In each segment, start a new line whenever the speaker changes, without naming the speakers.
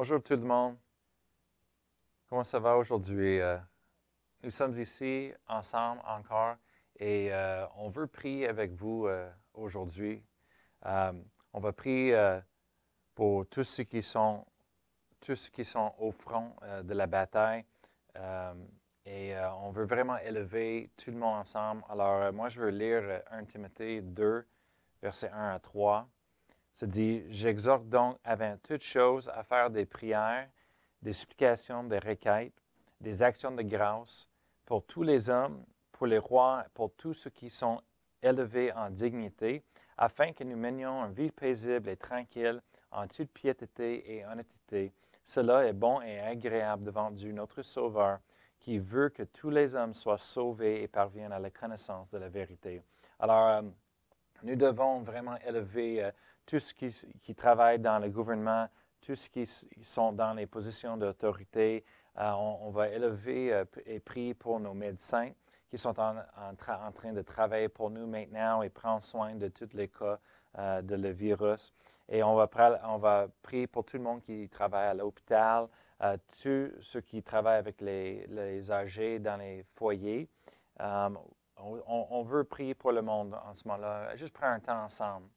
Bonjour tout le monde. Comment ça va aujourd'hui? Euh, nous sommes ici ensemble encore et euh, on veut prier avec vous euh, aujourd'hui. on va prier pour tous ceux qui sont tous ceux qui sont au front de la bataille et on veut vraiment élever tout le monde ensemble. Alors moi je veux lire 1 Timothée 2 versets 1 à 3 se dit, j'exhorte donc avant toute chose à faire des prières, des supplications, des requêtes, des actions de grâce pour tous les hommes, pour les rois, pour tous ceux qui sont élevés en dignité, afin que nous menions une vie paisible et tranquille en toute piété et honnêteté. Cela est bon et agréable devant Dieu, notre Sauveur, qui veut que tous les hommes soient sauvés et parviennent à la connaissance de la vérité. Alors, euh, nous devons vraiment élever euh, tous ceux qui, travaillent dans le gouvernement, tous ceux qui sont dans les positions d'autorité. Euh, on, va élever euh, et prier pour nos médecins qui sont en, train de travailler pour nous maintenant et prendre soin de tous les cas euh, de le virus. Et on va, prier pour tout le monde qui travaille à l'hôpital, tous ceux qui travaillent avec les âgés dans les foyers. On, veut prier pour le monde en ce moment-là. Juste prendre un temps ensemble.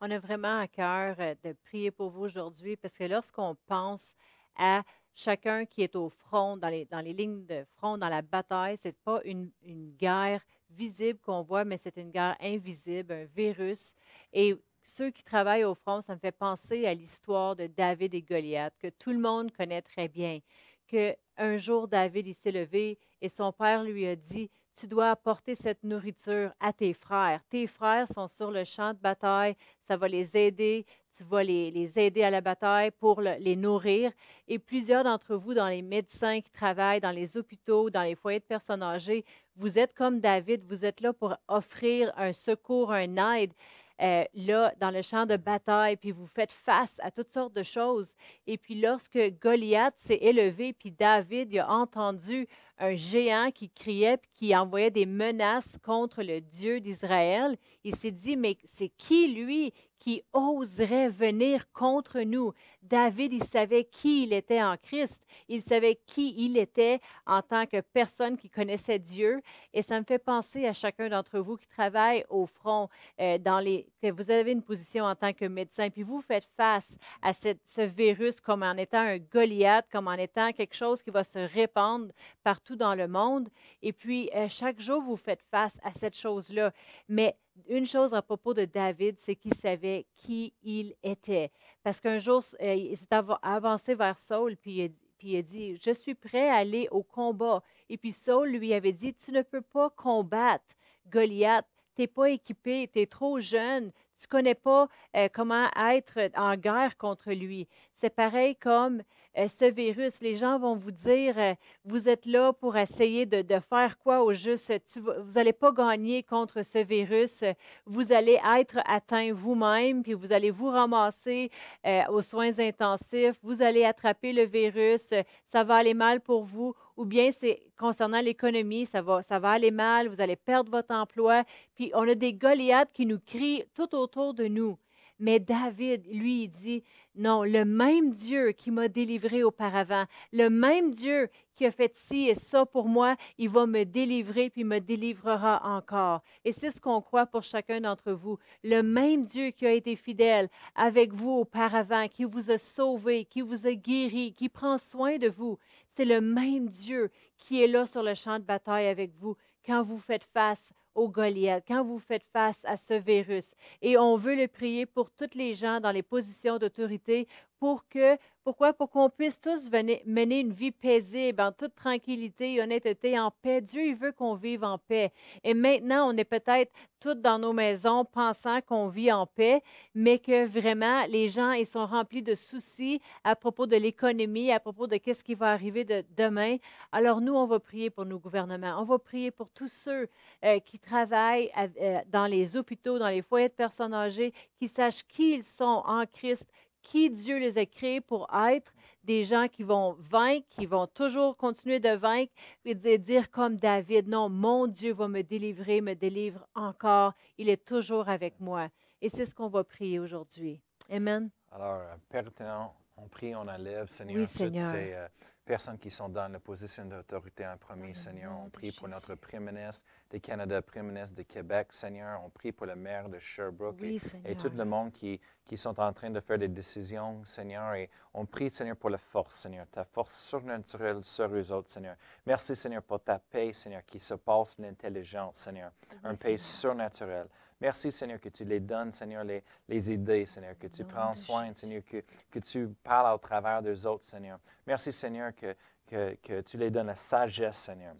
On a vraiment à cœur euh, de prier pour vous aujourd'hui parce que lorsqu'on pense à chacun qui est au front, dans les, dans les lignes de front, dans la bataille, ce n'est pas une, une guerre visible qu'on voit, mais c'est une guerre invisible, un virus. Et ceux qui travaillent au front, ça me fait penser à l'histoire de David et Goliath, que tout le monde connaît très bien. Que un jour, David s'est levé et son père lui a dit tu dois apporter cette nourriture à tes frères. Tes frères sont sur le champ de bataille, ça va les aider, tu vas les, aider à la bataille pour les nourrir. Et plusieurs d'entre vous, dans les médecins qui travaillent dans les hôpitaux, dans les foyers de personnes âgées, vous êtes comme David, vous êtes là pour offrir un secours, un aide. Euh, là, dans le champ de bataille, puis vous faites face à toutes sortes de choses. Et puis lorsque Goliath s'est élevé, puis David a entendu un géant qui criait, qui envoyait des menaces contre le Dieu d'Israël, il s'est dit, mais c'est qui lui qui oserait venir contre nous? David, il savait qui il était en Christ. Il savait qui il était en tant que personne qui connaissait Dieu. Et ça me fait penser à chacun d'entre vous qui travaille au front, euh, dans les, que vous avez une position en tant que médecin, puis vous faites face à ce virus comme en étant un Goliath, comme en étant quelque chose qui va se répandre partout dans le monde. Et puis, euh, chaque jour, vous faites face à cette chose-là. Mais une chose à propos de David, c'est qu'il savait qui il était. Parce qu'un jour, euh, il s'est avancé vers Saul, puis il, a, dit, je suis prêt à aller au combat. Et puis Saul lui avait dit, tu ne peux pas combattre Goliath, tu n'es pas équipé, tu es trop jeune, tu ne connais pas euh, comment être en guerre contre lui. C'est pareil comme euh, ce virus. Les gens vont vous dire, euh, vous êtes là pour essayer de, faire quoi au juste? vous n'allez pas gagner contre ce virus. Vous allez être atteint vous-même, puis vous allez vous ramasser euh, aux soins intensifs. Vous allez attraper le virus. Ça va aller mal pour vous. Ou bien c'est concernant l'économie, ça va, ça va aller mal. Vous allez perdre votre emploi. Puis on a des Goliaths qui nous crient tout autour de nous. Mais David, lui, il dit, non, le même Dieu qui m'a délivré auparavant, le même Dieu qui a fait ci et ça pour moi, il va me délivrer puis me délivrera encore. Et c'est ce qu'on croit pour chacun d'entre vous. Le même Dieu qui a été fidèle avec vous auparavant, qui vous a sauvé, qui vous a guéri, qui prend soin de vous, c'est le même Dieu qui est là sur le champ de bataille avec vous quand vous faites face au Goliath, quand vous faites face à ce virus. Et on veut le prier pour toutes les gens dans les positions d'autorité pour que pourquoi? Pour qu'on puisse tous mener une vie paisible, en toute tranquillité et honnêteté, en paix. Dieu, il veut qu'on vive en paix. Et maintenant, on est peut-être tous dans nos maisons pensant qu'on vit en paix, mais que vraiment, les gens, ils sont remplis de soucis à propos de l'économie, à propos de qu'est-ce qui va arriver de demain. Alors, nous, on va prier pour nos gouvernements. On va prier pour tous ceux euh, qui travaillent euh, dans les hôpitaux, dans les foyers de personnes âgées, qui sachent qui ils sont en Christ, qui Dieu les a créés pour être, des gens qui vont vaincre, qui vont toujours continuer de vaincre, et de dire comme David, non, mon Dieu va me délivrer, me délivre encore, il est toujours avec moi. Et c'est ce qu'on va prier aujourd'hui. Amen.
Alors, Père On prie, on enlève, Seigneur,
Oui,
toutes
Seigneur.
ces euh, personnes qui sont dans la position d'autorité en premier, Seigneur. On prie pour notre. Premier ministre du Canada, Premier ministre de Québec, Seigneur. On prie pour le maire de Sherbrooke et-
Oui,
et,
Seigneur.
tout le monde qui, qui sont en train de faire des décisions, Seigneur. Et on prie, Seigneur, pour la force, Seigneur, ta force surnaturelle sur eux autres, Seigneur. Merci, Seigneur, pour ta paix, Seigneur, qui se passe l'intelligence, Seigneur. un paix
Seigneur.
Merci, Seigneur, que tu les donnes, Seigneur, les, les idées, Seigneur, que tu prends soin. Seigneur, que, que tu parles au travers des autres, Seigneur. Merci, Seigneur, que, que, que tu les donnes la sagesse, Seigneur.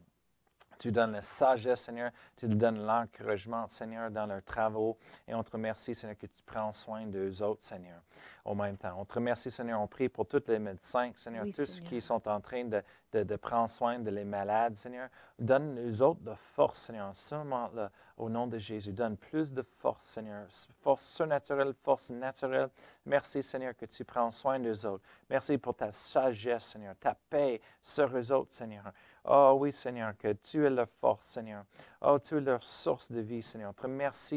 Tu donnes la sagesse, Seigneur. Tu donnes l'encouragement, Seigneur, dans leurs travaux. Et on te remercie, Seigneur, que tu prends soin d'eux autres, Seigneur, au même temps. On te remercie, Seigneur. On prie pour tous les médecins, Seigneur,
Oui,
tous ceux
Seigneur.
qui sont en train de, de, de prendre soin de les malades, Seigneur. Donne eux autres de force, Seigneur, en ce moment-là, au nom de Jésus. Donne plus de force, Seigneur. Force surnaturelle, force naturelle. Merci, Seigneur, que tu prends soin d'eux autres. Merci pour ta sagesse, Seigneur, ta paix sur eux autres, Seigneur. Oh oui, Seigneur, que tu es leur force, Seigneur. Oh, tu es leur source de vie, Seigneur. Te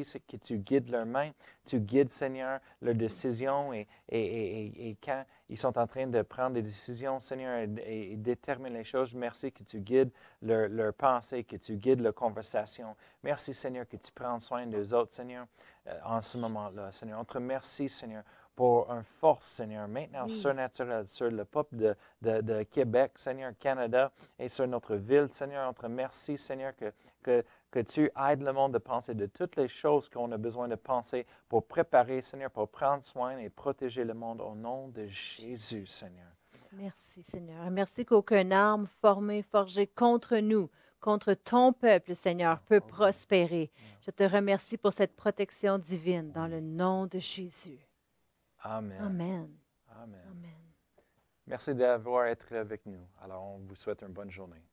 c'est que tu guides leurs mains, tu guides, Seigneur, leurs décisions et, et, et, et- quand ils sont en train de prendre des décisions, Seigneur, et, déterminer les choses, merci que tu guides leur, leur pensée, que tu guides leur conversation. Merci, Seigneur, que tu prends soin des autres, Seigneur, euh, en ce moment-là, Seigneur. On te remercie, Seigneur, pour une force, Seigneur, maintenant
Oui.
surnaturelle sur le peuple de, de- de Québec, Seigneur, Canada et sur notre ville, Seigneur. On te remercie, Seigneur, que, que, que tu aides le monde de penser de toutes les choses qu'on a besoin de penser pour préparer, Seigneur, pour prendre soin et protéger le monde au nom de Jésus, Seigneur.
Merci, Seigneur. Merci qu'aucune arme formée, forgée contre nous, contre ton peuple, Seigneur, peut prospérer. Je te remercie pour cette protection divine dans le nom de Jésus.
Amen.
Amen.
Amen.
Amen.
Merci d'avoir été avec nous. Alors, on vous souhaite une bonne journée.